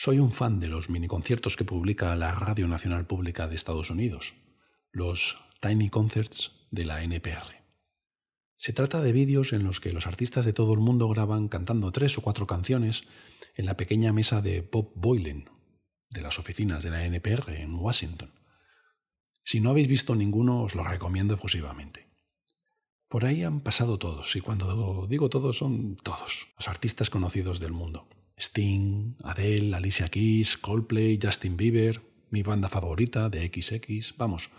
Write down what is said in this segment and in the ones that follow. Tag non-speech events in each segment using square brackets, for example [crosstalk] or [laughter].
Soy un fan de los miniconciertos que publica la Radio Nacional Pública de Estados Unidos, los Tiny Concerts de la NPR. Se trata de vídeos en los que los artistas de todo el mundo graban cantando tres o cuatro canciones en la pequeña mesa de Bob Boylan, de las oficinas de la NPR en Washington. Si no habéis visto ninguno, os lo recomiendo efusivamente. Por ahí han pasado todos, y cuando digo todos son todos, los artistas conocidos del mundo. Sting, Adele, Alicia Keys, Coldplay, Justin Bieber, mi banda favorita de XX, vamos,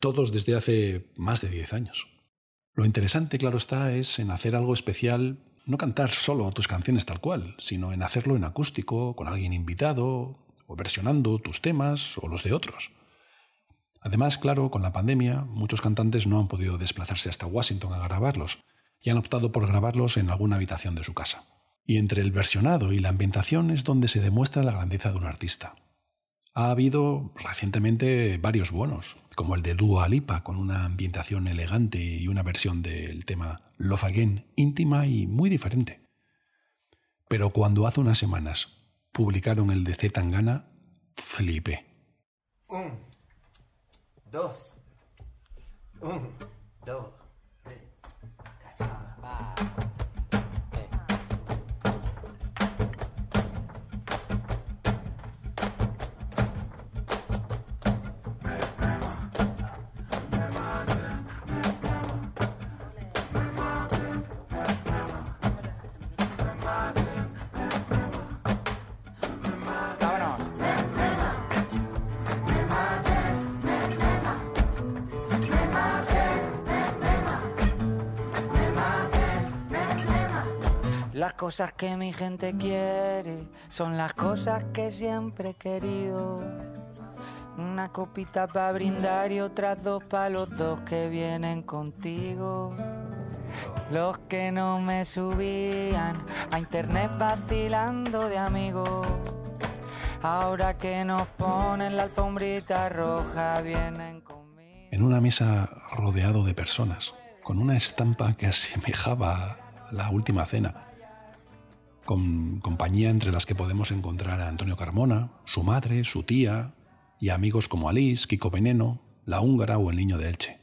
todos desde hace más de 10 años. Lo interesante, claro está, es en hacer algo especial, no cantar solo tus canciones tal cual, sino en hacerlo en acústico, con alguien invitado, o versionando tus temas o los de otros. Además, claro, con la pandemia, muchos cantantes no han podido desplazarse hasta Washington a grabarlos y han optado por grabarlos en alguna habitación de su casa. Y entre el versionado y la ambientación es donde se demuestra la grandeza de un artista. Ha habido recientemente varios buenos, como el de Dua Lipa, con una ambientación elegante y una versión del tema Love Again íntima y muy diferente. Pero cuando hace unas semanas publicaron el de Z Tangana, flipé. Un, dos, un, dos, tres. Las cosas que mi gente quiere son las cosas que siempre he querido. Una copita para brindar y otras dos para los dos que vienen contigo. Los que no me subían a internet vacilando de amigos. Ahora que nos ponen la alfombrita roja, vienen conmigo. En una mesa rodeado de personas, con una estampa que asemejaba la última cena con compañía entre las que podemos encontrar a Antonio Carmona, su madre, su tía y amigos como Alice, Kiko Veneno, La Húngara o El Niño de Elche.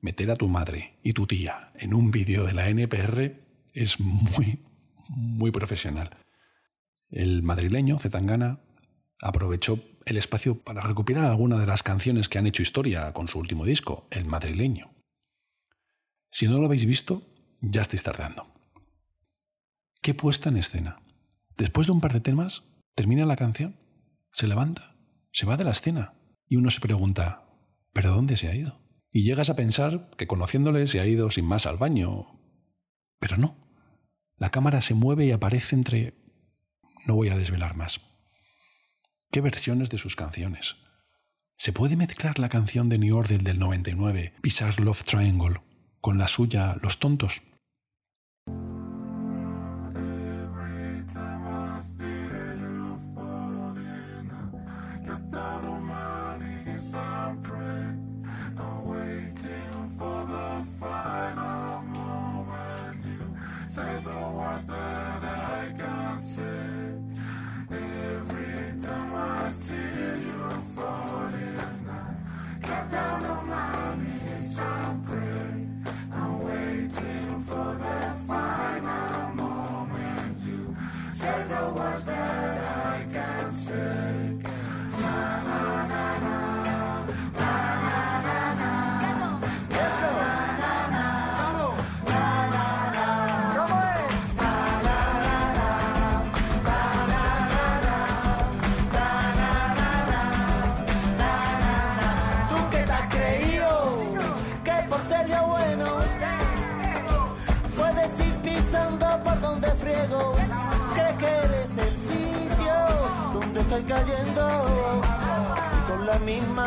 Meter a tu madre y tu tía en un vídeo de la NPR es muy, muy profesional. El madrileño, Zetangana, aprovechó el espacio para recuperar algunas de las canciones que han hecho historia con su último disco, El madrileño. Si no lo habéis visto, ya estáis tardando. Qué puesta en escena. Después de un par de temas, termina la canción, se levanta, se va de la escena y uno se pregunta, ¿pero dónde se ha ido? Y llegas a pensar que conociéndole se ha ido sin más al baño. Pero no. La cámara se mueve y aparece entre... No voy a desvelar más. ¿Qué versiones de sus canciones? ¿Se puede mezclar la canción de New Order del 99, Bizarre Love Triangle, con la suya Los Tontos?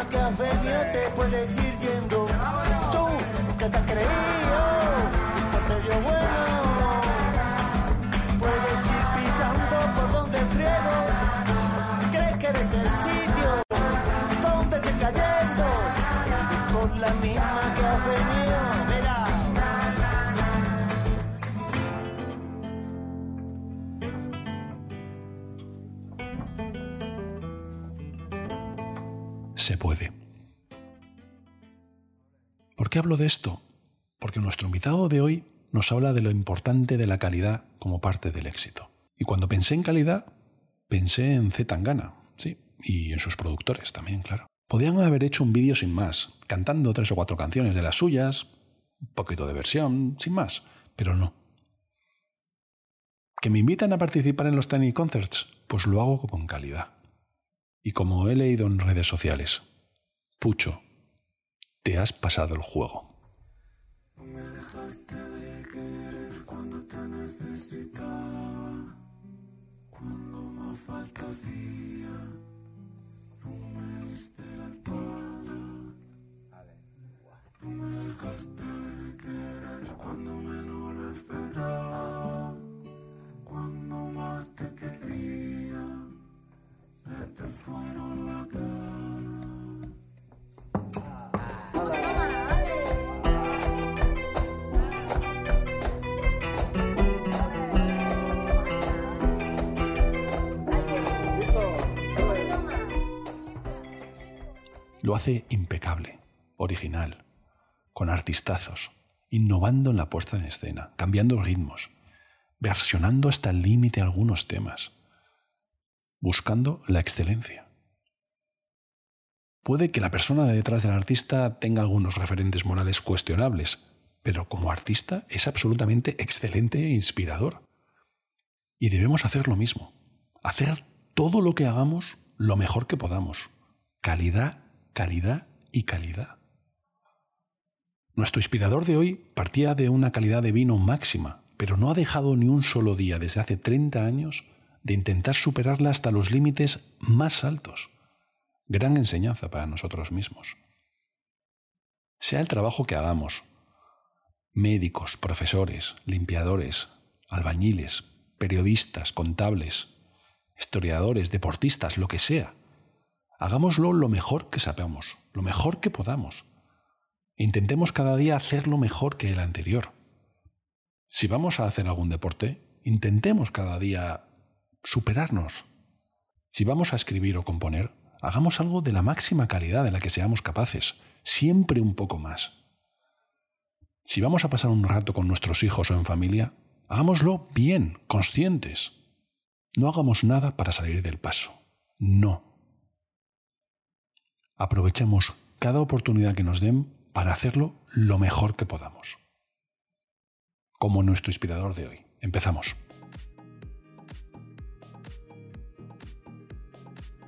Venido te puedes ir yendo. Tú que te has qué hablo de esto? Porque nuestro invitado de hoy nos habla de lo importante de la calidad como parte del éxito. Y cuando pensé en calidad, pensé en Z Tangana, sí, y en sus productores también, claro. Podían haber hecho un vídeo sin más, cantando tres o cuatro canciones de las suyas, un poquito de versión, sin más, pero no. ¿Que me invitan a participar en los Tiny Concerts? Pues lo hago con calidad. Y como he leído en redes sociales, Pucho, te has pasado el juego. me dejaste de querer cuando te necesitaba, cuando más falta hacía, tú me diste la espalda. Tú me dejaste de querer cuando menos lo esperaba, cuando más te quería, se te fueron Lo hace impecable, original, con artistazos, innovando en la puesta en escena, cambiando ritmos, versionando hasta el límite algunos temas, buscando la excelencia. Puede que la persona de detrás del artista tenga algunos referentes morales cuestionables, pero como artista es absolutamente excelente e inspirador. Y debemos hacer lo mismo, hacer todo lo que hagamos lo mejor que podamos. Calidad, calidad y calidad. Nuestro inspirador de hoy partía de una calidad de vino máxima, pero no ha dejado ni un solo día desde hace 30 años de intentar superarla hasta los límites más altos. Gran enseñanza para nosotros mismos. Sea el trabajo que hagamos, médicos, profesores, limpiadores, albañiles, periodistas, contables, historiadores, deportistas, lo que sea, hagámoslo lo mejor que sepamos, lo mejor que podamos. Intentemos cada día hacerlo mejor que el anterior. Si vamos a hacer algún deporte, intentemos cada día superarnos. Si vamos a escribir o componer, hagamos algo de la máxima calidad de la que seamos capaces, siempre un poco más. Si vamos a pasar un rato con nuestros hijos o en familia, hagámoslo bien, conscientes. No hagamos nada para salir del paso. No. Aprovechemos cada oportunidad que nos den para hacerlo lo mejor que podamos. Como nuestro inspirador de hoy. Empezamos.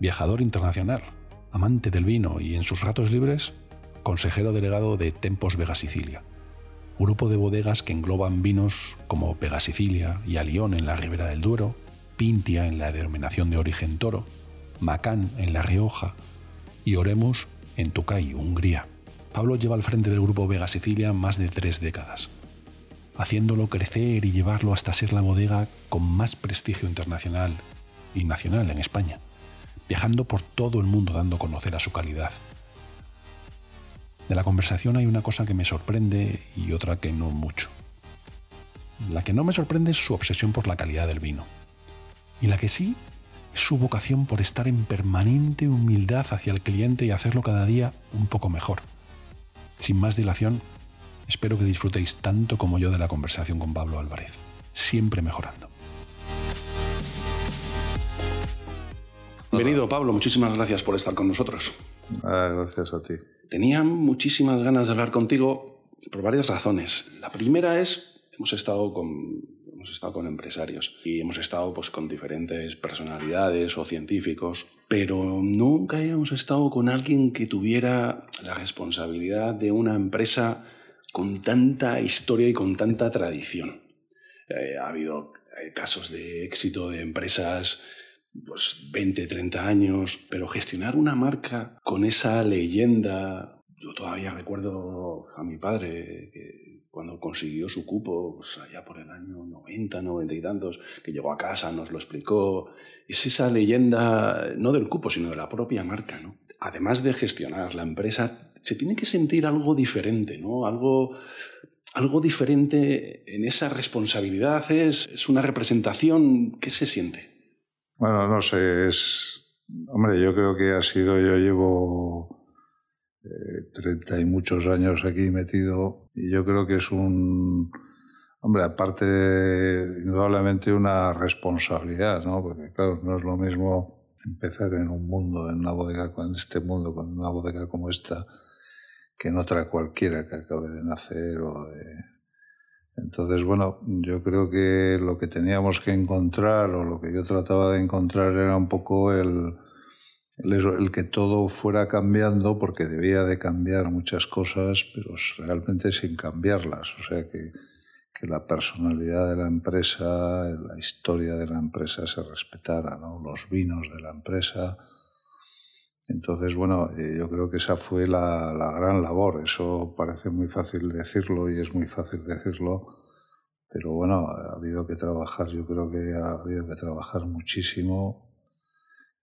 viajador internacional, amante del vino y en sus ratos libres, consejero delegado de Tempos Vega Sicilia, grupo de bodegas que engloban vinos como Vega Sicilia y Alión en la Ribera del Duero, Pintia en la denominación de origen toro, Macán en La Rioja y Oremus en Tucay, Hungría. Pablo lleva al frente del grupo Vega Sicilia más de tres décadas, haciéndolo crecer y llevarlo hasta ser la bodega con más prestigio internacional y nacional en España viajando por todo el mundo dando a conocer a su calidad. De la conversación hay una cosa que me sorprende y otra que no mucho. La que no me sorprende es su obsesión por la calidad del vino. Y la que sí es su vocación por estar en permanente humildad hacia el cliente y hacerlo cada día un poco mejor. Sin más dilación, espero que disfrutéis tanto como yo de la conversación con Pablo Álvarez, siempre mejorando. Bienvenido, Pablo. Muchísimas gracias por estar con nosotros. Ah, gracias a ti. Tenía muchísimas ganas de hablar contigo por varias razones. La primera es, hemos estado con, hemos estado con empresarios y hemos estado pues, con diferentes personalidades o científicos, pero nunca hemos estado con alguien que tuviera la responsabilidad de una empresa con tanta historia y con tanta tradición. Eh, ha habido eh, casos de éxito de empresas pues 20, 30 años, pero gestionar una marca con esa leyenda, yo todavía recuerdo a mi padre que cuando consiguió su cupo, pues allá por el año 90, 90 y tantos, que llegó a casa, nos lo explicó, es esa leyenda, no del cupo, sino de la propia marca, ¿no? Además de gestionar la empresa, se tiene que sentir algo diferente, ¿no? Algo, algo diferente en esa responsabilidad, es, es una representación, ¿qué se siente? Bueno, no sé, es... Hombre, yo creo que ha sido, yo llevo treinta y muchos años aquí metido y yo creo que es un, hombre, aparte indudablemente una responsabilidad, ¿no? Porque claro, no es lo mismo empezar en un mundo, en una bodega, en este mundo, con una bodega como esta, que en otra cualquiera que acabe de nacer o de... Entonces, bueno, yo creo que lo que teníamos que encontrar o lo que yo trataba de encontrar era un poco el, el, que todo fuera cambiando, porque debía de cambiar muchas cosas, pero realmente sin cambiarlas. O sea, que, que la personalidad de la empresa, la historia de la empresa se respetara, ¿no? los vinos de la empresa. Entonces, bueno, eh, yo creo que esa fue la, la gran labor. Eso parece muy fácil decirlo y es muy fácil decirlo, pero bueno, ha habido que trabajar, yo creo que ha habido que trabajar muchísimo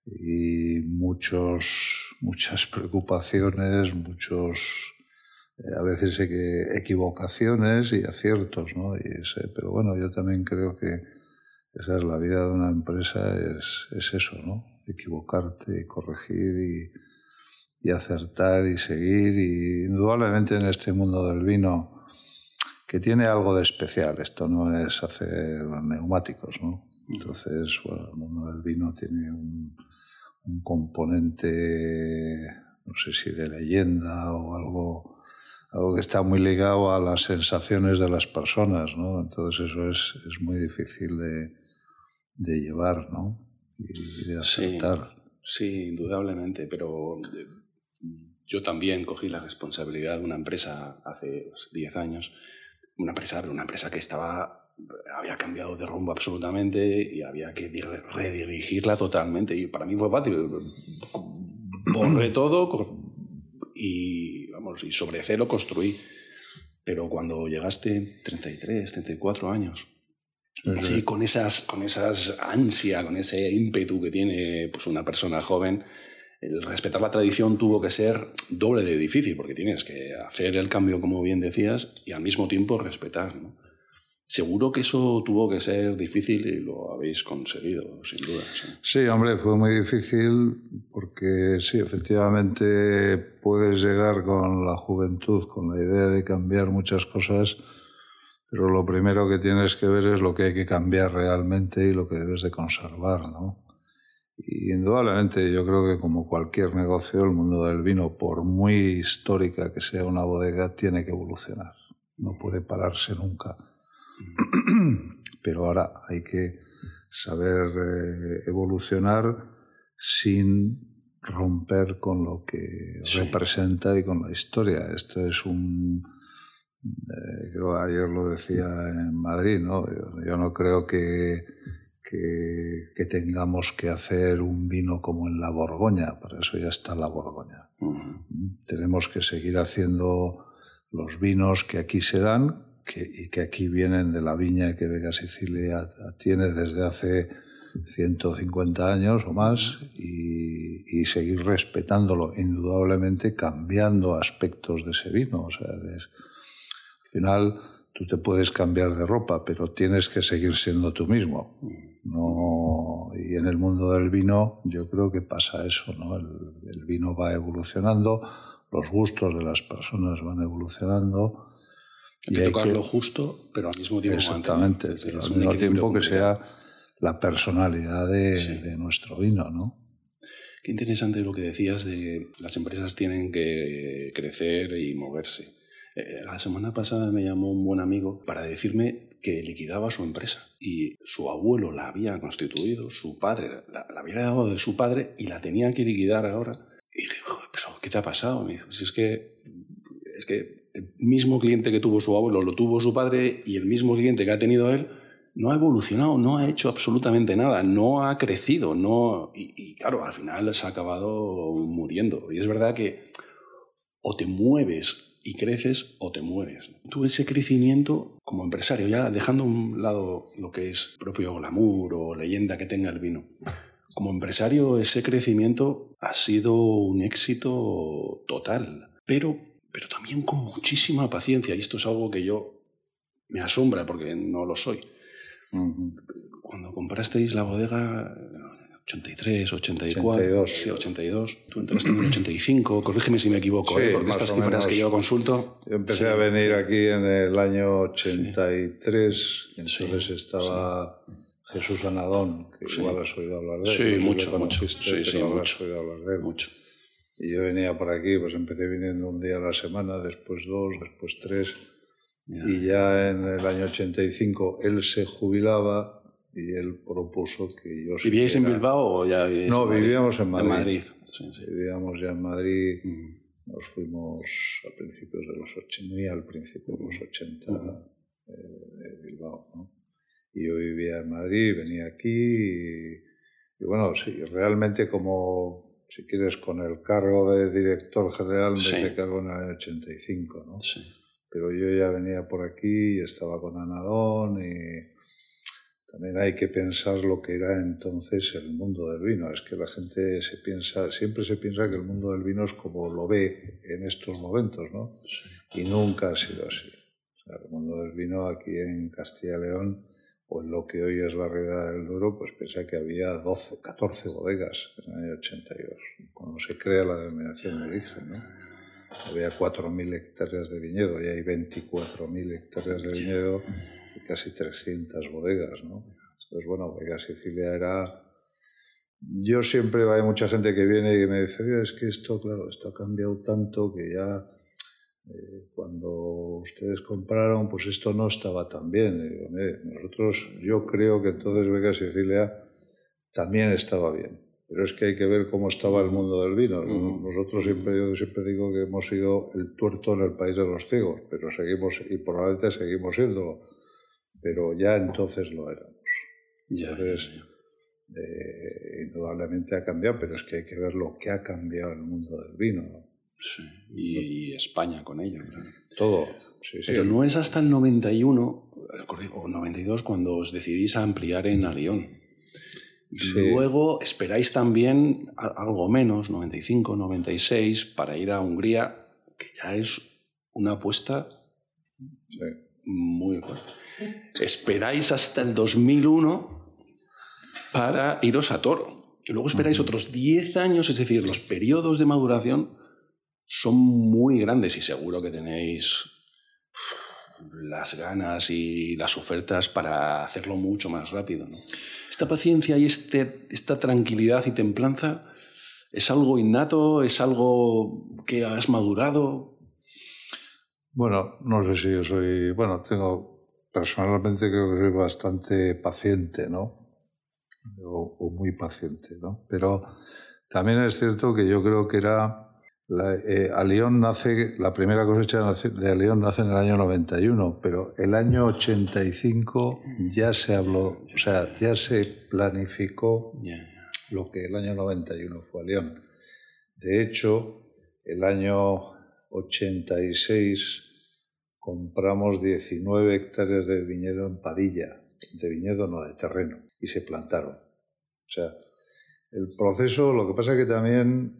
y muchos, muchas [laughs] preocupaciones, muchos, eh, a veces equivocaciones y aciertos, ¿no? Pero bueno, yo también creo que esa es la vida de una empresa, es, es eso, ¿no? Equivocarte corregir y, y acertar y seguir. Y indudablemente en este mundo del vino, que tiene algo de especial, esto no es hacer neumáticos, ¿no? Entonces, el mundo del vino tiene un, un componente, no sé si de leyenda o algo, algo que está muy ligado a las sensaciones de las personas, ¿no? Entonces eso es, es muy difícil de, de, llevar, ¿no? Y de aceptar. Sí, sí, indudablemente, pero eh, yo también cogí la responsabilidad de una empresa hace 10 años, una empresa, una empresa que estaba había cambiado de rumbo absolutamente y había que redirigirla totalmente. Y para mí fue fácil. Borré todo y, vamos, y sobre cero construí. Pero cuando llegaste 33, 34 años, sí, con esas, con esas ansia, con ese ímpetu que tiene pues, una persona joven, el respetar la tradición tuvo que ser doble de difícil, porque tienes que hacer el cambio, como bien decías, y al mismo tiempo respetar. ¿no? Seguro que eso tuvo que ser difícil y lo habéis conseguido, sin duda. ¿sí? hombre, fue muy difícil porque sí, efectivamente puedes llegar con la juventud, con la idea de cambiar muchas cosas, pero lo primero que tienes que ver es lo que hay que cambiar realmente y lo que debes de conservar, ¿no? Y indudablemente yo creo que como cualquier negocio, el mundo del vino, por muy histórica que sea una bodega, tiene que evolucionar. No puede pararse nunca [clears throat] Pero ahora hay que saber eh, evolucionar sin romper con lo que representa y con la historia. Esto es un... Eh, creo ayer lo decía en Madrid, ¿no? Yo, no creo que, que, tengamos que hacer un vino como en la Borgoña, para eso ya está la Borgoña. Tenemos que seguir haciendo los vinos que aquí se dan, que, y que aquí vienen de la viña que Vega Sicilia tiene desde hace 150 años o más y, y seguir respetándolo, indudablemente cambiando aspectos de ese vino. O sea, al final tú te puedes cambiar de ropa, pero tienes que seguir siendo tú mismo. No, y en el mundo del vino yo creo que pasa eso, ¿no? El, el vino va evolucionando, los gustos de las personas van evolucionando hay que tocar lo justo, pero al mismo tiempo Exactamente, pero al mismo tiempo que sea la personalidad de, de, nuestro vino, ¿no? Qué interesante lo que decías de que las empresas tienen que crecer y moverse. Eh, la semana pasada me llamó un buen amigo para decirme que liquidaba su empresa y su abuelo la había constituido, su padre la, la había dado de su padre y la tenía que liquidar ahora. Y dije, pero ¿qué te ha pasado? Me es que, es que el mismo cliente que tuvo su abuelo lo tuvo su padre y el mismo cliente que ha tenido él no ha evolucionado, no ha hecho absolutamente nada, no ha crecido, no y, y, claro, al final se ha acabado muriendo. Y es verdad que o te mueves y creces o te mueres. Tú ese crecimiento como empresario, ya dejando a un lado lo que es propio glamour o leyenda que tenga el vino, como empresario ese crecimiento ha sido un éxito total, pero, pero también con muchísima paciencia. Y esto es algo que yo me asombra porque no lo soy. Cuando comprasteis la bodega, 83, 84, 82. sí, 82, tú entraste en el 85, corrígeme si me equivoco, Sí, ¿eh? porque estas cifras menos. que yo consulto... Yo empecé sí. a venir aquí en el año 83, y entonces estaba Jesús Anadón, que Sí. igual has oído hablar de él. Sí, mucho, mucho. Sí, sí, mucho. oído hablar de él. Mucho. Y yo venía por aquí, pues empecé viniendo un día a la semana, después dos, después tres. Ya. Y ya en el año 85 él se jubilaba y él propuso que yo ¿Vivíais en. Bilbao o ya vivíais No, en Madrid? vivíamos en Madrid. Sí, sí. Vivíamos ya en Madrid, Mm. nos fuimos a principios de los 80, muy al principio de los 80 eh, de Bilbao. ¿no? Y yo vivía en Madrid, venía aquí y, y bueno, sí, realmente como, si quieres, con el cargo de director general me Sí. cargo en el año 85, ¿no? Sí. pero yo ya venía por aquí y estaba con Anadón y también hay que pensar lo que era entonces el mundo del vino. Es que la gente se piensa, siempre se piensa que el mundo del vino es como lo ve en estos momentos, ¿no? Y nunca ha sido así. O sea, el mundo del vino aquí en Castilla y León o en lo que hoy es la Ribera del Duero, pues piensa que había 12, 14 bodegas en el año 82, cuando se crea la denominación de origen, ¿no? había 4.000 hectáreas de viñedo y hay 24.000 hectáreas de viñedo casi 300 bodegas, ¿no? Entonces, bueno, Bodega Sicilia era... Yo siempre, hay mucha gente que viene y me dice, "Oye, es que esto, claro, esto ha cambiado tanto que ya eh, cuando ustedes compraron, pues esto no estaba tan bien. Y digo, "Mire, nosotros, yo creo que entonces Vega Sicilia también estaba bien. Pero es que hay que ver cómo estaba el mundo del vino. Nosotros siempre, yo siempre digo que hemos sido el tuerto en el país de los ciegos, pero seguimos, y probablemente seguimos siéndolo. Pero ya entonces lo éramos. Ya, Entonces, ya, ya. Eh, indudablemente ha cambiado, pero es que hay que ver lo que ha cambiado el mundo del vino. Sí. Y, y España con ello. claro. Todo. Sí, sí. Pero no es hasta el 91 o 92 cuando os decidís a ampliar en Alión. Sí. Luego esperáis también algo menos, 95, 96, para ir a Hungría, que ya es una apuesta muy fuerte. Esperáis hasta el 2001 para iros a Toro. Y luego esperáis otros 10 años, es decir, los periodos de maduración son muy grandes y seguro que tenéis las ganas y las ofertas para hacerlo mucho más rápido. ¿no? Esta paciencia y este, esta tranquilidad y templanza es algo innato, es algo que has madurado. Bueno, no sé si yo soy. Bueno, tengo. Personalmente creo que soy bastante paciente, ¿no? O, o muy paciente, ¿no? Pero también es cierto que yo creo que era. La, eh, Alión nace. La primera cosecha de Alión nace en el año 91, pero el año 85 ya se habló. O sea, ya se planificó lo que el año 91 fue a León. De hecho, el año 86 compramos 19 hectáreas de viñedo en Padilla, de viñedo no, de terreno, y se plantaron. O sea, el proceso, lo que pasa es que también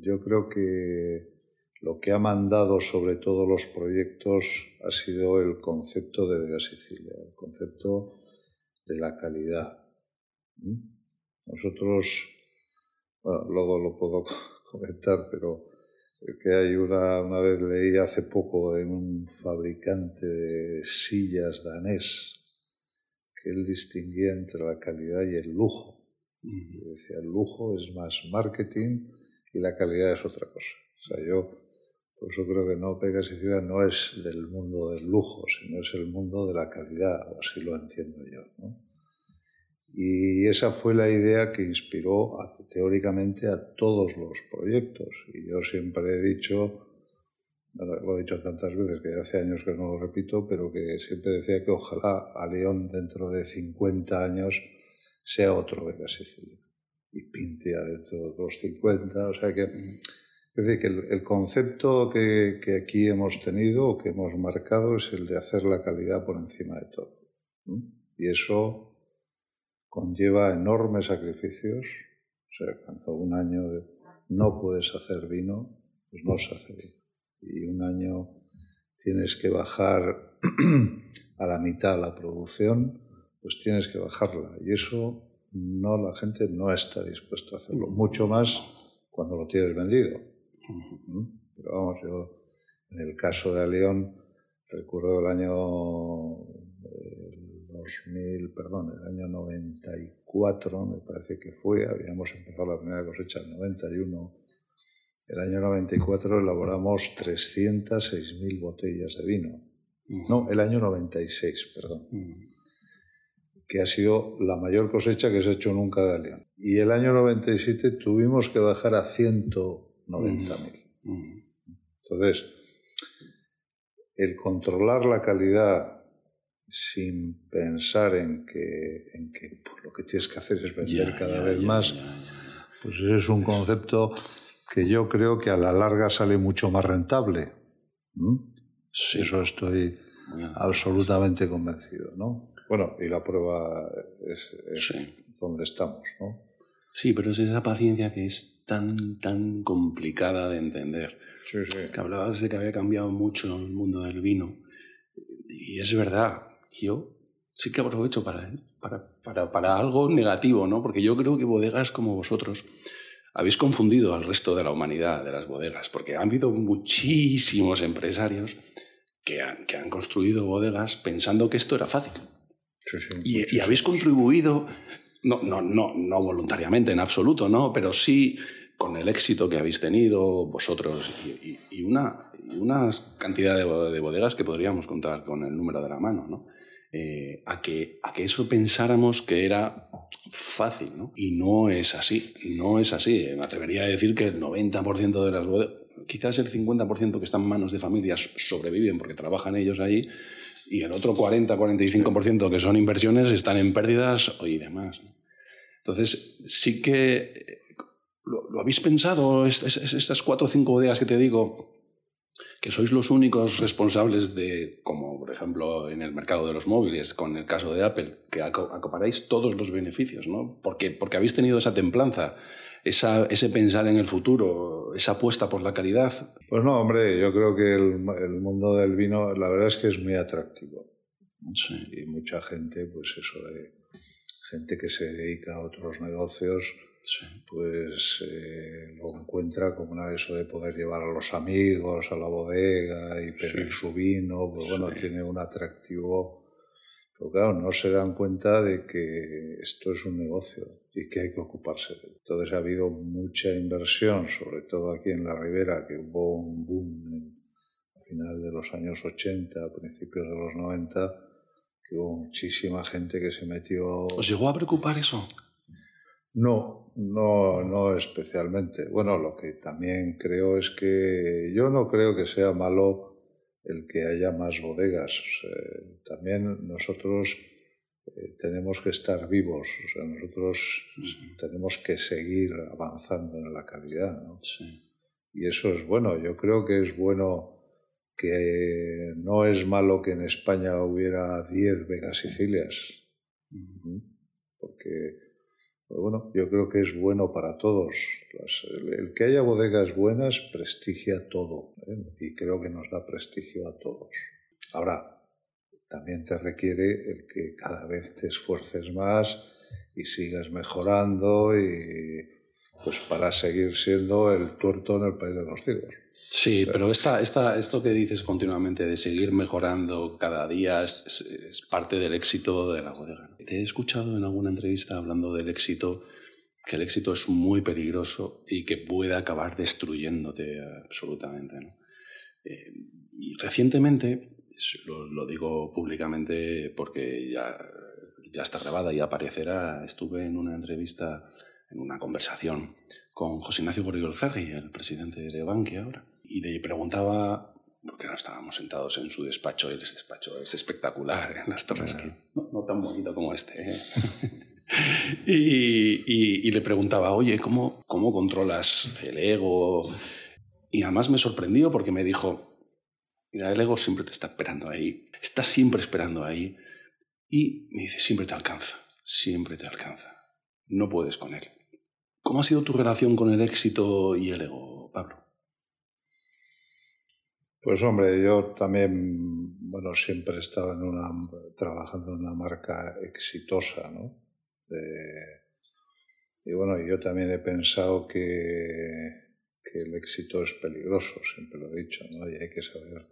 yo creo que lo que ha mandado sobre todos los proyectos ha sido el concepto de Vega Sicilia, el concepto de la calidad. ¿Mm? Nosotros, bueno, luego lo puedo [laughs] comentar, pero que hay una, una vez leí hace poco en un fabricante de sillas danés que él distinguía entre la calidad y el lujo. Y decía, el lujo es más marketing y la calidad es otra cosa. O sea, yo por eso creo que no Pega Sicilia no es del mundo del lujo, sino es el mundo de la calidad, o así lo entiendo yo. ¿no? Y esa fue la idea que inspiró teóricamente a todos los proyectos. Y yo siempre he dicho, Lo he dicho tantas veces que hace años que no lo repito, pero que siempre decía que ojalá a León dentro de 50 años sea otro Vega Sicilia y Pintia dentro de otros 50. O sea que, es decir, que el, concepto que, que aquí hemos tenido o que hemos marcado es el de hacer la calidad por encima de todo. Y eso conlleva enormes sacrificios. O sea, cuando un año de- no puedes hacer vino, pues no se hace vino. Y un año tienes que bajar [clears throat] a la mitad la producción, pues tienes que bajarla. Y eso no la gente no está dispuesta a hacerlo. Mucho más cuando lo tienes vendido. ¿Mm? Pero vamos, yo en el caso de León recuerdo el año eh, 2000, perdón, el año 94 me parece que fue, habíamos empezado la primera cosecha en 91. El año 94 elaboramos 306.000 botellas de vino. No, el año 96, perdón que ha sido la mayor cosecha que se ha hecho nunca de León. Y el año 97 tuvimos que bajar a 190.000. Entonces, el controlar la calidad sin pensar en que, en que pues, lo que tienes que hacer es vender Ya, cada ya, vez ya, más, pues ese es un concepto que yo creo que a la larga sale mucho más rentable. ¿Mm? Sí. Eso estoy absolutamente convencido, ¿no? Bueno, y la prueba es, es Sí. donde estamos, ¿no? Sí, pero es esa paciencia que es tan, tan complicada de entender. Sí, sí. Que hablabas de que había cambiado mucho el mundo del vino. Y es verdad, yo sí que aprovecho para, para, para, para algo negativo, ¿no? Porque yo creo que bodegas como vosotros habéis confundido al resto de la humanidad de las bodegas, porque han habido muchísimos empresarios que han, que han construido bodegas pensando que esto era fácil. Sí, sí, Y, habéis contribuido, no, no, no, no voluntariamente en absoluto, ¿no? pero sí con el éxito que habéis tenido vosotros y, y- y una, y una cantidad de bodegas que podríamos contar con el número de la mano, ¿no? Eh, a, que, a que eso pensáramos que era fácil, ¿no? Y no es así, no es así. Me atrevería a decir que el 90% de las bodegas, quizás el 50% que están en manos de familias sobreviven porque trabajan ellos ahí y el otro 40-45% que son inversiones están en pérdidas y demás. Entonces, sí que eh, lo, lo habéis pensado, es- es- es- estas cuatro o cinco bodegas que te digo, que sois los únicos responsables de, como ejemplo en el mercado de los móviles, con el caso de Apple, que aco- acoparáis todos los beneficios, ¿no? Porque, porque habéis tenido esa templanza, esa, ese pensar en el futuro, esa apuesta por la calidad. Pues no, hombre, yo creo que el, el mundo del vino, la verdad es que es muy atractivo. Sí. Y mucha gente, pues eso de gente que se dedica a otros negocios. Pues eh, lo encuentra como una de eso de poder llevar a los amigos a la bodega y pedir Sí. su vino, pues bueno, Sí. tiene un atractivo. Pero claro, no se dan cuenta de que esto es un negocio y que hay que ocuparse de él. Entonces ha habido mucha inversión, sobre todo aquí en la Ribera, que hubo un boom en- a final de los años 80, a principios de los 90, que hubo muchísima gente que se metió... ¿Os llegó a preocupar eso? No, no, no especialmente. Bueno, lo que también creo es que yo no creo que sea malo el que haya más bodegas. O sea, también nosotros eh, tenemos que estar vivos. O sea, nosotros tenemos que seguir avanzando en la calidad. ¿no? Sí. Y eso es bueno. Yo creo que es bueno que no es malo que en España hubiera 10 Vegas Sicilias. ¿Mm? Porque, bueno, yo creo que es bueno para todos. El, el que haya bodegas buenas prestigia todo ¿eh? y creo que nos da prestigio a todos. Ahora, también te requiere el que cada vez te esfuerces más y sigas mejorando y pues para seguir siendo el tuerto en el país de los ciegos. Sí, pero esta, esta, esto que dices continuamente de seguir mejorando cada día es, parte del éxito de la bodega. Te he escuchado en alguna entrevista hablando del éxito, que el éxito es muy peligroso y que puede acabar destruyéndote absolutamente. Eh, y recientemente, lo, digo públicamente porque ya, ya está grabada y aparecerá, estuve en una entrevista, en una conversación con José Ignacio Borrell Ferri, el presidente de Bankia ahora, y le preguntaba porque ahora estábamos sentados en su despacho, y ese despacho es espectacular en las torres, que no, no tan bonito como este. ¿eh? [laughs] y, y- y le preguntaba, oye, ¿cómo, ¿cómo controlas el ego? Y además me sorprendió porque me dijo, mira, el ego siempre te está esperando ahí, está siempre esperando ahí. Y me dice, siempre te alcanza, siempre te alcanza. No puedes con él. ¿Cómo ha sido tu relación con el éxito y el ego, Pablo? Pues hombre, yo también, bueno, siempre he estado en una, trabajando en una marca exitosa, ¿no? Y bueno, yo también he pensado que, que el éxito es peligroso, siempre lo he dicho, ¿no? Y hay que saber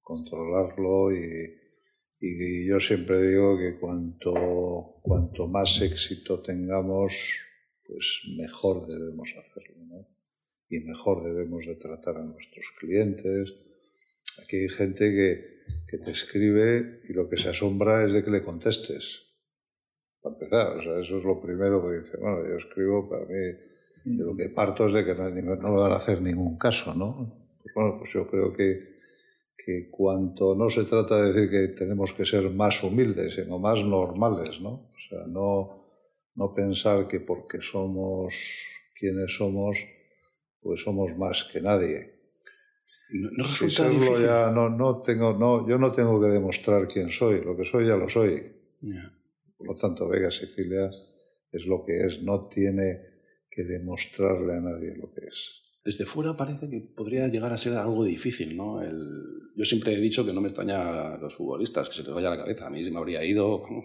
controlarlo y, y yo siempre digo que cuanto, cuanto más éxito tengamos, pues mejor debemos hacerlo, ¿no? Y mejor debemos de tratar a nuestros clientes, Aquí hay gente que, que te escribe y lo que se asombra es de que le contestes. Para empezar, o sea, eso es lo primero que dice. Bueno, yo escribo, para mí, de lo que parto es de que no, no me van a hacer ningún caso, ¿no? Pues bueno, pues yo creo que, que cuanto no se trata de decir que tenemos que ser más humildes, sino más normales, ¿no? O sea, no, no pensar que porque somos quienes somos, pues somos más que nadie. No, resulta difícil. ya no, no tengo, no, yo no tengo que demostrar quién soy, lo que soy ya lo soy. Ya. Por lo tanto, Vega Sicilia es lo que es, no tiene que demostrarle a nadie lo que es. Desde fuera parece que podría llegar a ser algo difícil, ¿no? El- Yo siempre he dicho que no me extraña a los futbolistas, que se les vaya la cabeza. A mí se me habría ido vamos,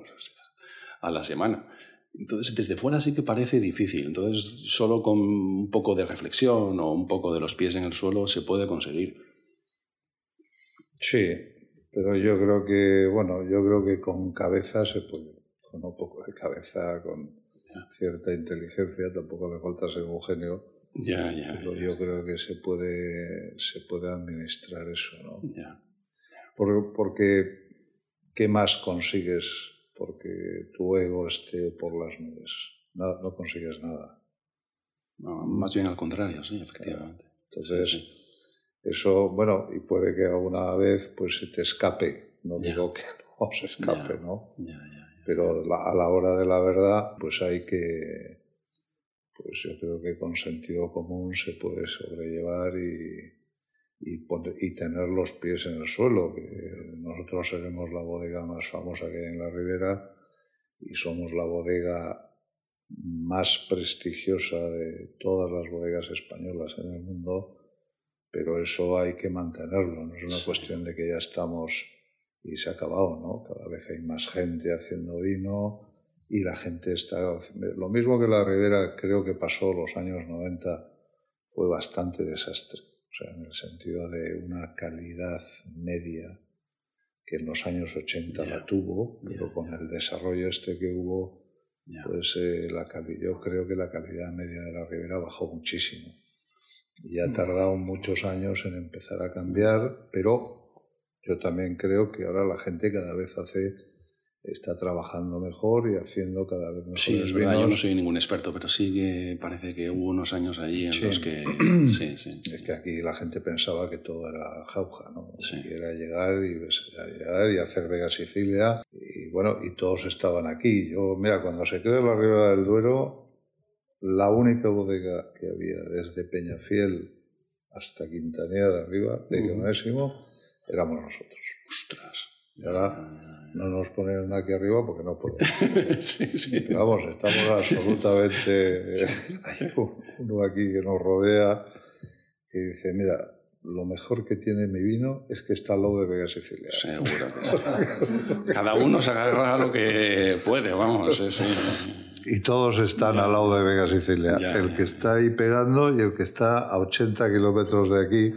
a la semana. Entonces, desde fuera sí que parece difícil. Entonces, solo con un poco de reflexión o un poco de los pies en el suelo se puede conseguir. Sí, pero yo creo que, bueno, yo creo que con cabeza se puede, con un poco de cabeza, con cierta inteligencia, tampoco hace falta ser un genio, Ya, ya, pero yo creo que se puede, se puede administrar eso, ¿no? ya. Por- porque, ¿qué más consigues porque tu ego esté por las nubes? No, no consigues nada. No, más bien al contrario, sí, efectivamente. Entonces, Sí, sí. eso, bueno, y puede que alguna vez pues se te escape. No Ya. digo que [laughs] no se escape, Ya. ¿no? Ya. Pero la- a la hora de la verdad, pues hay que, pues yo creo que con sentido común se puede sobrellevar y, y, poner- y tener los pies en el suelo. Nosotros seremos la bodega más famosa que hay en la Ribera y somos la bodega más prestigiosa de todas las bodegas españolas en el mundo, pero eso hay que mantenerlo, no es una cuestión de que ya estamos y se ha acabado, ¿no? Cada vez hay más gente haciendo vino y la gente está... Lo mismo que la Ribera creo que pasó los años 90 fue bastante desastre, o sea, en el sentido de una calidad media que en los años 80 Ya. la tuvo, pero con el desarrollo este que hubo, pues eh, la yo creo que la calidad media de la Ribera bajó muchísimo. Y ha Mm. tardado muchos años en empezar a cambiar, pero yo también creo que ahora la gente cada vez hace, está trabajando mejor y haciendo cada vez mejores Sí, es verdad, yo no soy ningún experto, pero sí que parece que hubo unos años allí en Sí. los que... [clears throat] Sí, sí. Es que aquí la gente pensaba que todo era jauja, ¿no? Sí. Que era llegar y, llegar y hacer Vega Sicilia. Y bueno, y todos estaban aquí. Yo, mira, cuando se creó la Ribera del Duero, la única bodega que había desde Peñafiel hasta Quintanilla de arriba, de. Onésimo, éramos nosotros. Ostras. Y ahora no nos ponen aquí arriba porque no podemos. [laughs] sí, sí. Vamos, estamos absolutamente. [laughs] Hay un- uno aquí que nos rodea que dice: Mira, lo mejor que tiene mi vino es que está al lado de Vega Sicilia. Seguro que sí. Cada uno se agarra lo que puede, vamos. sí, sí. Y todos están al lado de Vega Sicilia. Ya, el ya. que está ahí pegando y el que está a 80 kilómetros de aquí.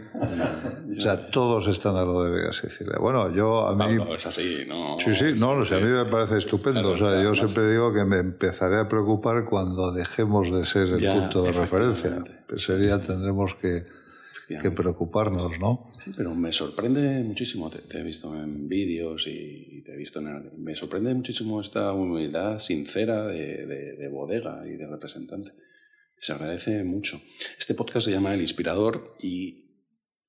O sea, todos están al lado de Vega Sicilia. Bueno, yo a mí. Pablo, es así, ¿no? Sí, sí, no, no sé, a mí me parece estupendo. O sea, yo siempre digo que me empezaré a preocupar cuando dejemos de ser el punto de referencia. Ese día tendremos que, que preocuparnos, ¿no? Sí, pero me sorprende muchísimo, te, te he visto en vídeos y te he visto en... Me sorprende muchísimo esta humildad sincera de, de- de bodega y de representante. Se agradece mucho. Este podcast se llama El Inspirador y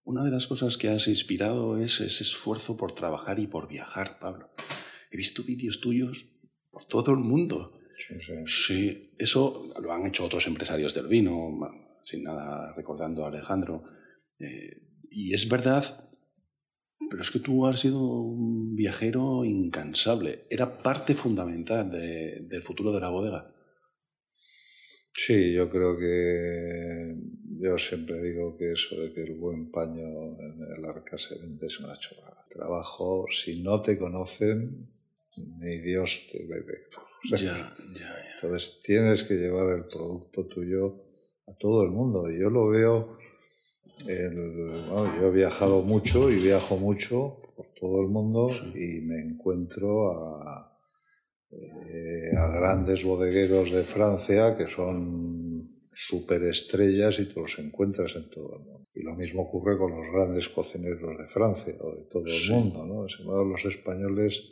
una de las cosas que has inspirado es ese esfuerzo por trabajar y por viajar, Pablo. He visto vídeos tuyos por todo el mundo. Sí, sí. Sí, eso lo han hecho otros empresarios del vino, sin nada recordando a Alejandro. Eh, y es verdad, pero es que tú has sido un viajero incansable. Era parte fundamental de- del futuro de la bodega. Sí, yo creo que yo siempre digo que eso de que el buen paño en el arca se vende es una chorrada. Trabajo, si no te conocen, ni Dios te bebe. O sea, Ya, ya, ya. Entonces tienes que llevar el producto tuyo a todo el mundo. Y yo lo veo, el- bueno, yo he viajado mucho y viajo mucho por todo el mundo y me encuentro a, eh, a grandes bodegueros de Francia que son superestrellas y te los encuentras en todo el mundo. Y lo mismo ocurre con los grandes cocineros de Francia o de todo el Sí. mundo. ¿no? Sin embargo, los españoles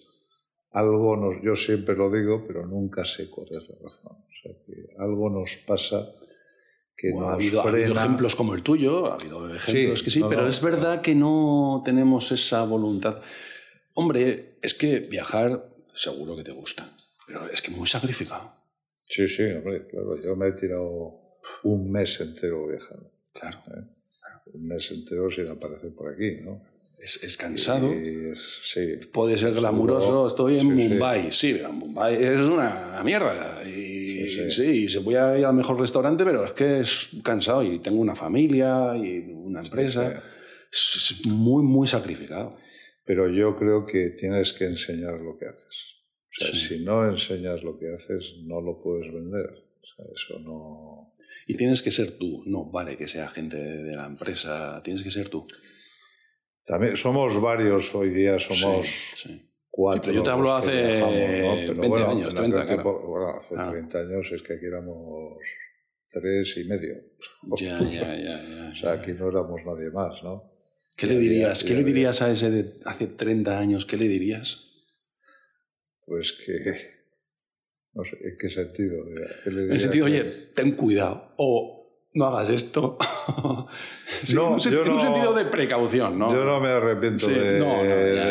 algo nos, yo siempre lo digo, pero nunca sé cuál es la razón. O sea, que algo nos pasa que Bueno, nos ha, habido, ha habido frena. ejemplos como el tuyo, ha habido ejemplos Sí, que sí, no, pero no. es verdad que no tenemos esa voluntad. Hombre, es que viajar seguro que te gusta, pero es que muy sacrificado. Sí, sí, hombre, claro. Yo me he tirado un mes entero viajando. Claro, Un mes entero sin aparecer por aquí, ¿no? Es, es cansado. Sí. Puede ser glamuroso, estoy en Sí. Mumbai. Sí, pero Mumbai es una mierda. Y Sí, se voy a ir al mejor restaurante, pero es que es cansado y tengo una familia y una empresa. Es, es muy, muy sacrificado. Pero yo creo que tienes que enseñar lo que haces. O sea, Sí. si no enseñas lo que haces, no lo puedes vender. O sea, eso no... Y tienes que ser tú, no vale que sea gente de la empresa, tienes que ser tú. También somos varios hoy día, somos Sí, sí. cuatro. Sí, pero yo te hablo hace viajamos, ¿no? Pero 20 años, en 30, aquel claro. tiempo- bueno, hace Ah. 30 años es que aquí éramos tres y medio. [laughs] Ya, ya, ya, ya, O sea, aquí no éramos nadie más, ¿no? ¿Qué le dirías? ¿Qué le dirías a ese de hace 30 años? ¿Qué le dirías? Pues que... No sé, ¿en qué sentido? ¿qué le En el sentido, que- oye, ten cuidado o no hagas esto. [laughs] Sí, No, en, un, yo en un no- sentido de precaución, ¿no? Yo no me arrepiento Sí, de, no,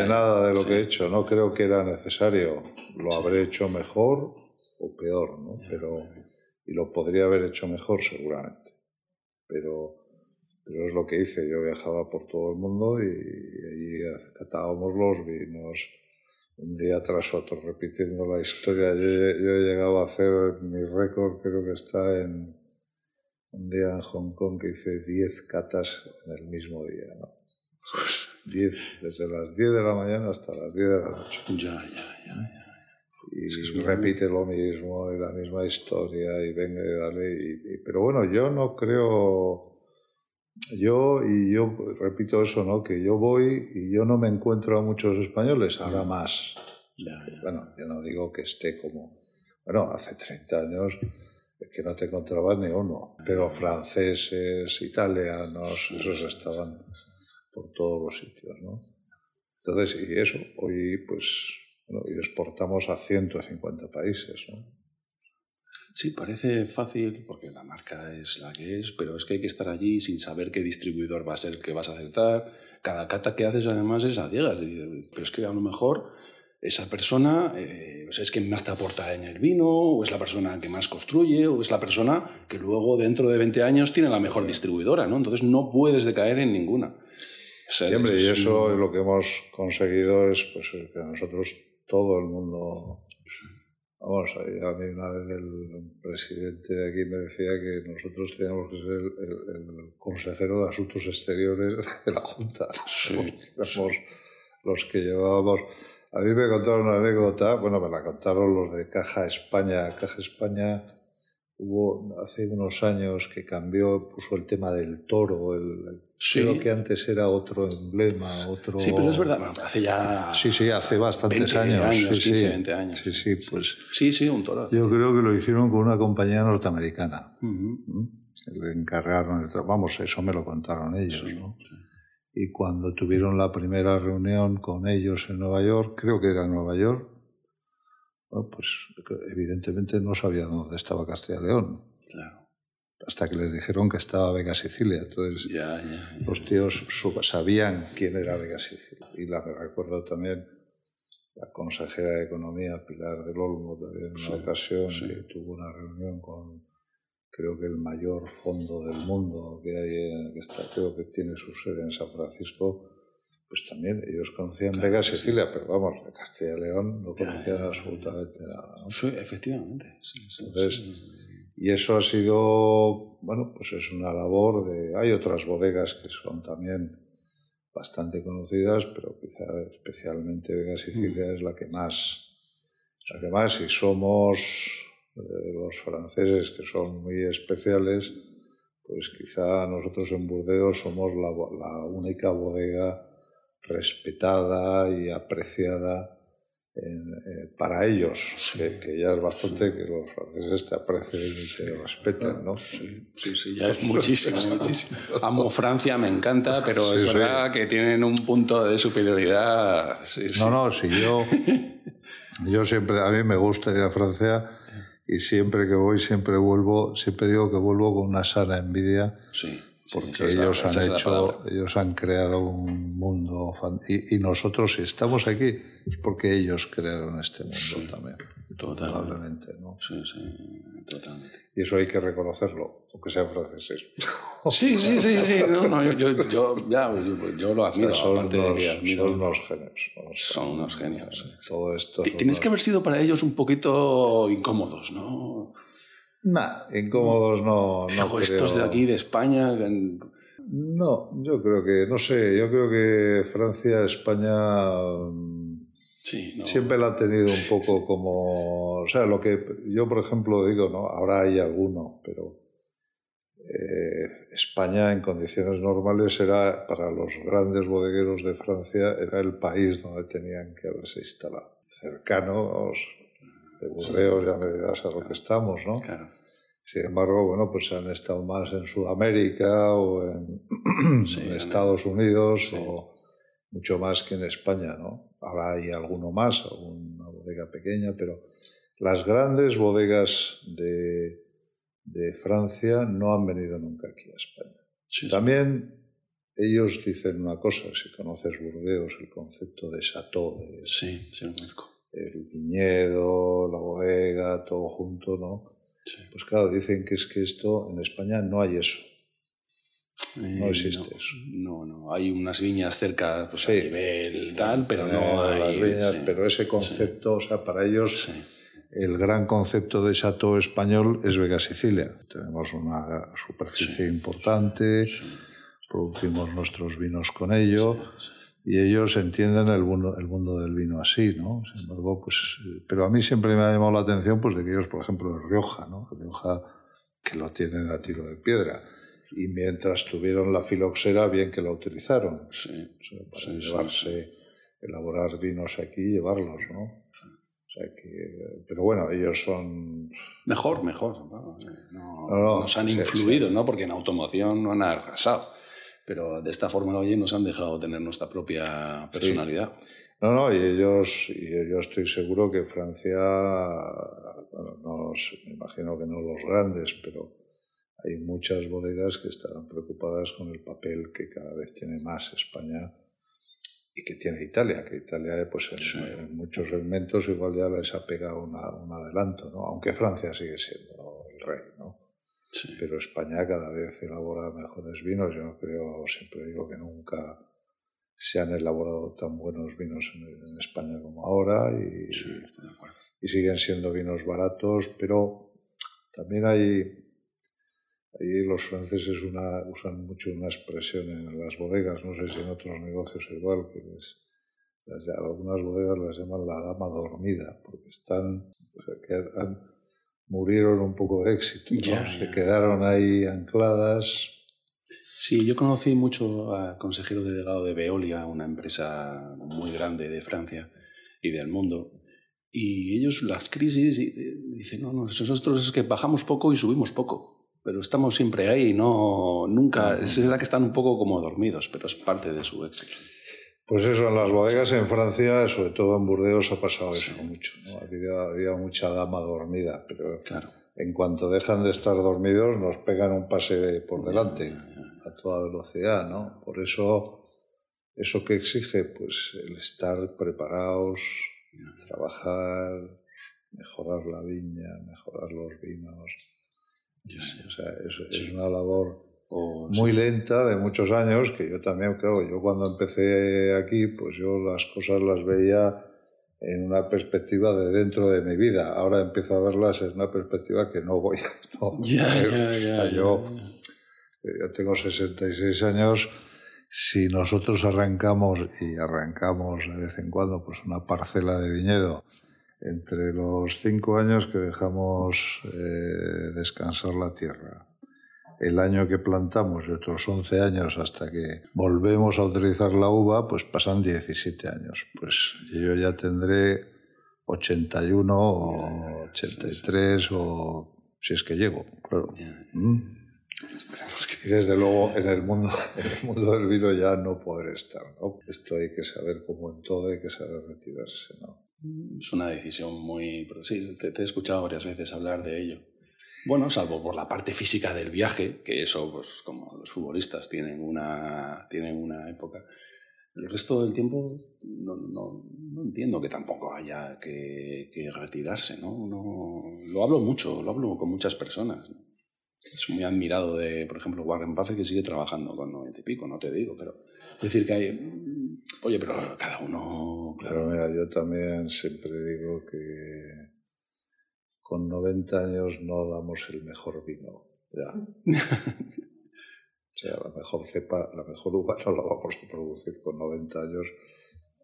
nada de lo que he hecho. No creo que era necesario. Lo habré hecho mejor o peor, ¿no? Pero, y lo podría haber hecho mejor seguramente. Pero, pero es lo que hice. Yo viajaba por todo el mundo y, ahí catábamos los vinos un día tras otro, repitiendo la historia. Yo, yo he llegado a hacer mi récord, creo que está en un día en Hong Kong que hice 10 catas en el mismo día. ¿no? O sea, 10, desde las 10 de la mañana hasta las 10 de la noche. Ya, ya, ya. ya. Y Es que es repite lo mismo y la misma historia y venga y dale. y- y- pero bueno, yo no creo... Yo, y yo repito eso, ¿no? Que yo voy y yo no me encuentro a muchos españoles, ahora más. Ya, ya. Bueno, yo no digo que esté como... Bueno, hace 30 años que no te encontrabas ni uno. Pero franceses, italianos, esos estaban por todos los sitios, ¿no? Entonces, y eso, hoy pues... Bueno, y exportamos a 150 países, ¿no? Sí, parece fácil porque la marca es la que es, pero es que hay que estar allí sin saber qué distribuidor va a ser el que vas a acertar. Cada cata que haces además es a ciegas. Pero es que a lo mejor esa persona eh, pues es quien más te aporta en el vino, o es la persona que más construye, o es la persona que luego dentro de 20 años tiene la mejor distribuidora, ¿no? Entonces no puedes decaer en ninguna. O sea, Y, hombre, y es eso un- es lo que hemos conseguido es pues, que nosotros, todo el mundo... Vamos, a mí una vez el presidente de aquí me decía que nosotros teníamos que ser el, el- el consejero de Asuntos Exteriores de la Junta. Sí, [laughs] Éramos los que llevábamos... A mí me contaron una anécdota, bueno, me la contaron los de Caja España. Caja España hubo hace unos años que cambió, puso el tema del toro, el, Sí. creo que antes era otro emblema, otro... Sí, pero es verdad, bueno, hace ya Sí, sí, hace bastantes 20 años. años, sí, 15, sí. 20 años. Sí, sí, pues Sí, sí, un toro. yo creo que lo hicieron con una compañía norteamericana. ¿m? Le encargaron el tra- Vamos, eso me lo contaron ellos, ¿no? Y cuando tuvieron la primera reunión con ellos en Nueva York, creo que era en Nueva York, bueno, pues evidentemente no sabían dónde estaba Castilla y León. Claro. hasta que les dijeron que estaba Vega Sicilia. Entonces, Ya, ya, ya. los tíos sabían quién era Vega Sicilia. Y la recuerdo también la consejera de Economía, Pilar del Olmo, también en una Sí, ocasión sí. que tuvo una reunión con, creo que el mayor fondo del mundo que hay, en, que está, creo que tiene su sede en San Francisco, pues también ellos conocían Claro Vega sí. Sicilia, pero vamos, de Castilla y León no conocían absolutamente nada. ¿no? Sí, efectivamente. Sí, sí, Entonces, sí. Y eso ha sido, bueno, pues es una labor de... Hay otras bodegas que son también bastante conocidas, pero quizá especialmente Vega Sicilia Mm. es la que más, la que más, y somos eh, los franceses que son muy especiales, pues quizá nosotros en Burdeos somos la, la única bodega respetada y apreciada en- eh, para ellos, Sí. que, que ya es bastante que los franceses te aprecien y te respeten, ¿no? Sí, sí, sí, ya es [laughs] muchísimo, muchísimo. Amo Francia, me encanta, [laughs] pero Sí, es sí. verdad que tienen un punto de superioridad. Sí, sí. No, no, si yo, [laughs] yo siempre, a mí me gusta ir a Francia y siempre que voy, siempre vuelvo, siempre digo que vuelvo con una sana envidia Sí, porque la- ellos han hecho, ellos han creado un mundo y, y nosotros si estamos aquí es porque ellos crearon este mundo Sí, también, totalmente. probablemente, ¿no? Sí, sí, totalmente. Y eso hay que reconocerlo, aunque sean franceses. [laughs] Sí, sí, sí, sí. No, no, yo, yo, yo- ya, yo, yo lo O sea, admiro. son, aparte de unos, que admiro- son unos genios. ¿no? O sea, son unos genios. sí. Todo esto. Tienes unos- que haber sido para ellos un poquito incómodos, ¿no? Nah, incómodos no, no estos de aquí, de España, en- No, yo creo que, no sé, yo creo que Francia, España sí, no. siempre la ha tenido un poco como, o sea, lo que yo, por ejemplo, digo, ¿no? Ahora hay alguno, pero eh, España en condiciones normales era, para los grandes bodegueros de Francia, era el país donde tenían que haberse instalado. Cercanos de Burdeos, ya me dirás a lo que estamos, ¿no? Claro. Sin embargo, bueno, pues han estado más en Sudamérica o en, Sí, en en- Estados Unidos sí. o mucho más que en España, ¿no? Ahora hay alguno más, alguna bodega pequeña, pero las grandes bodegas de, de Francia no han venido nunca aquí a España. Sí, sí. También ellos dicen una cosa, si conoces Burdeos, el concepto de chateau, de Sí, sí, lo conozco. el viñedo, la bodega, todo junto, ¿no? Sí. Pues claro, dicen que es que esto en España no hay eso. No Eh, existe no, eso. No, no. Hay unas viñas cerca, pues a Sí. nivel tal, pero Eh, no las hay. viñas, sí. pero ese concepto, o sea, para ellos Sí. el gran concepto de chateau español es Vega Sicilia. Tenemos una superficie importante, Sí. producimos nuestros vinos con ello. y ellos entienden el mundo, el mundo del vino así, ¿no? Sin embargo, pues, eh, pero a mí siempre me ha llamado la atención, pues, de que ellos, por ejemplo, en Rioja, ¿no? Rioja, que lo tienen a tiro de piedra. Y mientras tuvieron la filoxera, bien que la utilizaron. Sí. O sea, para Sí, sí, llevarse, elaborar vinos aquí y llevarlos, ¿no? O sea que, pero bueno, ellos son... Mejor, mejor. No, no, No, no, nos han sí, influido, ¿no? Porque en automoción no han arrasado. Pero de esta forma, oye, nos han dejado tener nuestra propia personalidad. No, no, y ellos, y yo estoy seguro que Francia, bueno, no, me imagino que no los grandes, pero hay muchas bodegas que estarán preocupadas con el papel que cada vez tiene más España y que tiene Italia, que Italia pues en, Sí. en muchos segmentos igual ya les ha pegado una- un adelanto, ¿no? aunque Francia sigue siendo el rey, ¿no? Sí. pero España cada vez elabora mejores vinos. Yo no creo, siempre digo que nunca se han elaborado tan buenos vinos en, en España como ahora y, Sí, estoy de acuerdo. y siguen siendo vinos baratos, pero también hay, ahí los franceses una- usan mucho una expresión en las bodegas, no sé si en otros negocios igual, que les- las algunas bodegas las llaman la dama dormida, porque están, o sea, que han- murieron un poco de éxito, ¿no? Ya, se ya. quedaron ahí ancladas. Sí, yo conocí mucho al consejero delegado de Veolia, una empresa muy grande de Francia y del mundo. Y ellos, las crisis, y- y dicen, no, no, nosotros es que bajamos poco y subimos poco. Pero estamos siempre ahí, no, nunca. Es verdad que están un poco como dormidos, pero es parte de su éxito. Pues eso, en las bodegas en Francia, sobre todo en Burdeos, ha pasado eso Sí, mucho. ¿no? Había, había mucha dama dormida, pero Claro. en cuanto dejan de estar dormidos, nos pegan un pase por delante a toda velocidad, ¿no? Por eso, eso que exige, pues el estar preparados, trabajar, mejorar la viña, mejorar los vinos. O sea, es, es una labor O, muy lenta de muchos años que yo también creo yo cuando empecé aquí pues yo las cosas las veía en una perspectiva de dentro de mi vida ahora empiezo a verlas en una perspectiva que no voy a [laughs] no [laughs] Ya, a ver. ya, O sea, yo, ya. yo tengo 66 años si nosotros arrancamos y arrancamos de vez en cuando pues una parcela de viñedo entre los cinco años que dejamos eh, descansar la tierra el año que plantamos y otros 11 años hasta que volvemos a utilizar la uva, pues pasan 17 años. Pues yo ya tendré 81 o 83 o si es que llego, claro. ¿Mm? Y desde luego en el mundo, [laughs] en el mundo del vino ya no podré estar. ¿no? Esto hay que saber, como en todo, hay que saber retirarse. ¿no? Es una decisión muy... Sí, te, te he escuchado varias veces hablar de ello. Bueno, salvo por la parte física del viaje, que eso, pues como los futbolistas tienen una, tienen una época. El resto del tiempo no, no, no entiendo que tampoco haya que, que retirarse, ¿no? ¿no? Lo hablo mucho, lo hablo con muchas personas. ¿no? Es muy admirado de, por ejemplo, Warren Buffett, que sigue trabajando con 90 y pico, no te digo, pero es decir que hay... mm, Oye, pero cada uno... Pero mira, yo también siempre digo que con 90 años no damos el mejor vino. Ya. [laughs] O sea, la mejor cepa, la mejor uva no la vamos a producir con 90 años.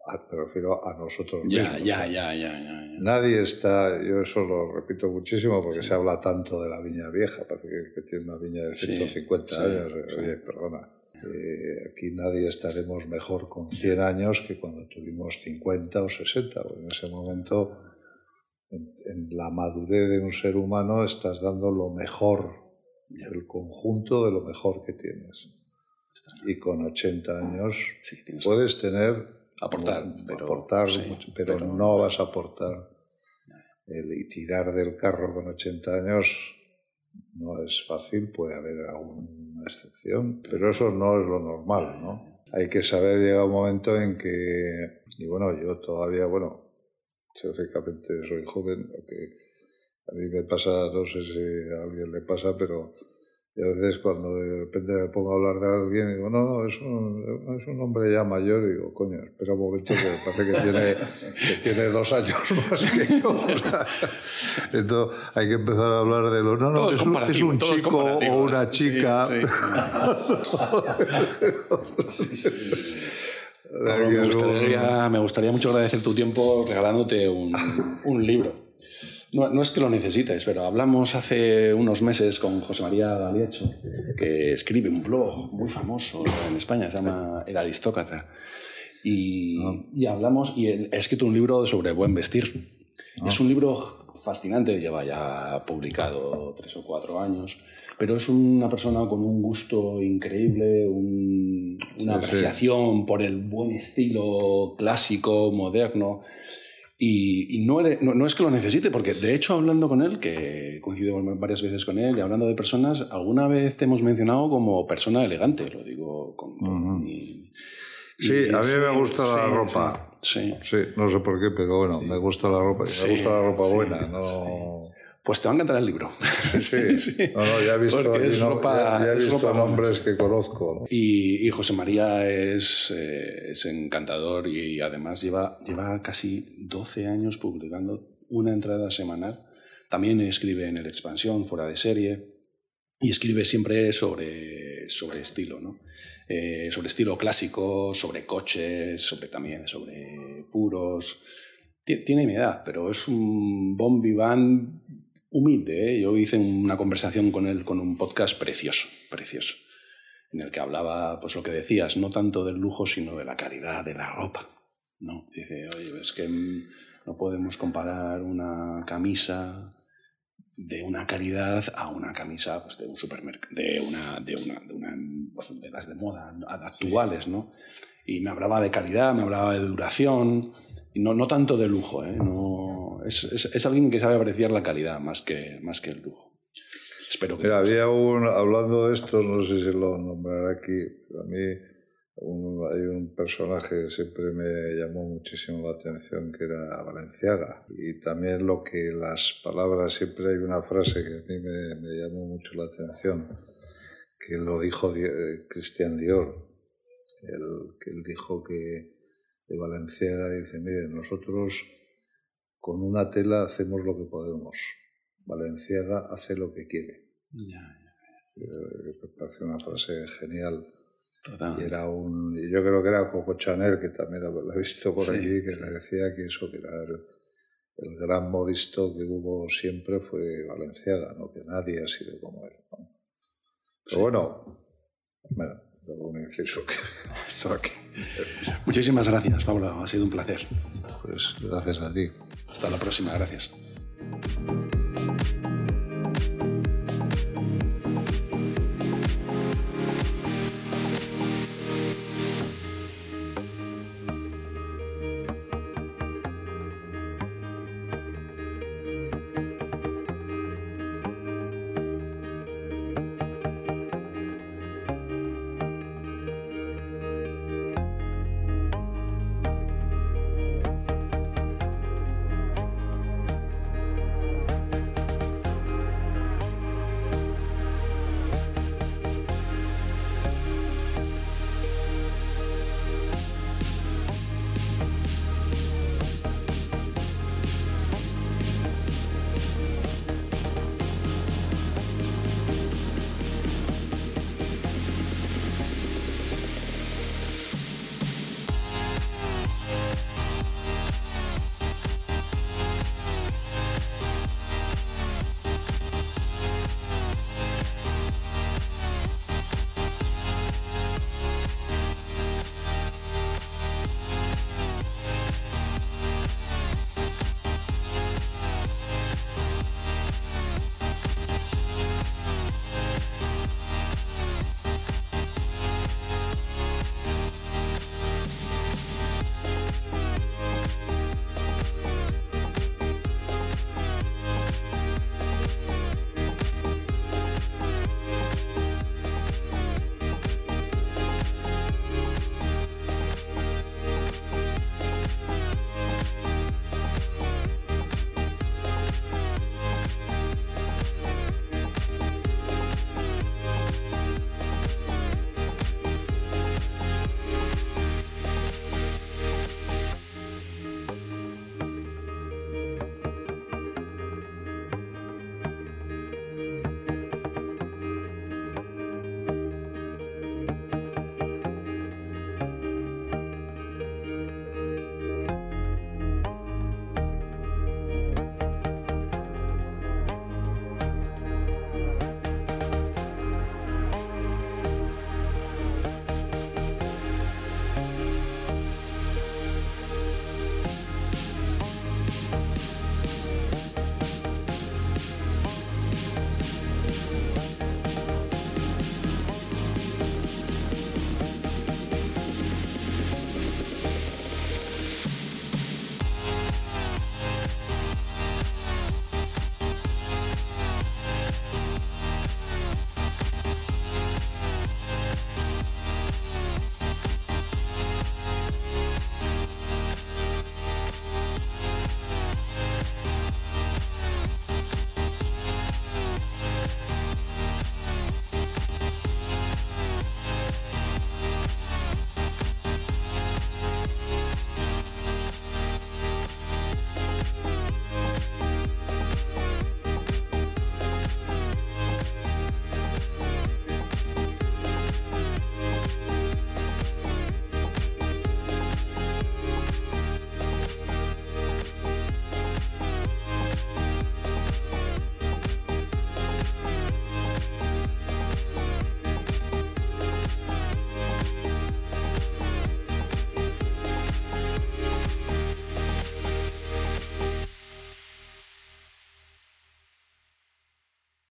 a- Me refiero a nosotros mismos. ya, ya, ya, ya, ya. Nadie está, yo eso lo repito muchísimo porque se habla tanto de la viña vieja, parece que, tiene una viña de Sí, 150 sí, años. sí. Oye, perdona. Eh, aquí nadie estaremos mejor con 100 años que cuando tuvimos 50 o 60. porque en ese momento, en, en la madurez de un ser humano, estás dando lo mejor, el conjunto de lo mejor que tienes. Y con 80 años Sí, puedes tener Aportar, mu- pero- aportar sí, mucho, pero, pero- no vas a aportar el, y tirar del carro con 80 años no es fácil puede haber alguna excepción pero eso no es lo normal no hay que saber llegar un momento en que y bueno yo todavía bueno teóricamente soy joven lo que a mí me pasa no sé si a alguien le pasa pero y a veces cuando de repente me pongo a hablar de alguien, digo, no, no, es un, es un hombre ya mayor, y digo, coño, espera un momento que me parece que tiene, que tiene dos años más que yo. O sea, entonces hay que empezar a hablar de lo, no, no, es un, es chico o una ¿eh? Sí, chica. sí. [laughs] Pablo, que me, gustaría, me gustaría mucho agradecer tu tiempo regalándote un, un libro. No, no es que lo necesites, pero hablamos hace unos meses con José María Galiecho, que escribe un blog muy famoso en España, se llama El Aristócrata. Y, y hablamos, y él ha escrito un libro sobre buen vestir. Es un libro fascinante, lleva ya publicado tres o cuatro años, pero es una persona con un gusto increíble, un- una Sí, sí. apreciación por el buen estilo clásico, moderno. Y, y no, no, no es que lo necesite, porque de hecho hablando con él, que coincido varias veces con él, y hablando de personas, alguna vez te hemos mencionado como persona elegante, lo digo con... Sí, y- a mí me sí, gusta la sí, ropa. Sí. Sí, no sé por qué, pero bueno, me gusta la ropa. Sí, me gusta la ropa sí, buena, no... Pues te va a encantar el libro. [laughs] Sí, Sí. No, no, ya he visto, Porque es no- ropa- ya- ya he es visto ropa nombres que conozco. ¿no? Y, y José María es, eh, es encantador y además lleva, lleva casi 12 años publicando una entrada semanal. También escribe en el Expansión, fuera de serie, y escribe siempre sobre, sobre estilo, ¿no? Eh, sobre estilo clásico, sobre coches, sobre también sobre puros. Ti- Tiene mi edad, pero es un bon vivant humilde. ¿eh? Yo hice una conversación con él con un podcast precioso, precioso en el que hablaba, pues lo que decías, no tanto del lujo, sino de la calidad de la ropa. ¿no? Dice, oye, es que mm, no podemos comparar una camisa de una calidad a una camisa pues, de un supermercado, de una, de una, de una pues, de las de moda actuales, ¿no? Y me hablaba de calidad, me hablaba de duración, no, no tanto de lujo, ¿eh? No, Es, es- es alguien que sabe apreciar la calidad más que, más que el lujo. Espero que. Mira, había un, hablando de estos, no sé si lo nombraré aquí, pero a mí un- hay un personaje que siempre me llamó muchísimo la atención, que era Valenciaga. Y también lo que las palabras, siempre hay una frase que a mí me, me llamó mucho la atención, que lo dijo Di- eh, Christian Dior, el, que él dijo que de Valenciaga dice, mire, nosotros con una tela hacemos lo que podemos. Valenciaga hace lo que quiere. Ya, ya, Eh, Me parece una frase genial. Y era un, yo creo que era Coco Chanel, que también lo he visto por Sí, aquí, que sí. le decía que eso, que era el, el gran modisto que hubo siempre fue Valenciaga, ¿no? que nadie ha sido como él. ¿no? Pero bueno, bueno, un inciso que [laughs] estoy aquí. Muchísimas gracias, Pablo. Ha sido un placer. Pues gracias a ti. Hasta la próxima. Gracias.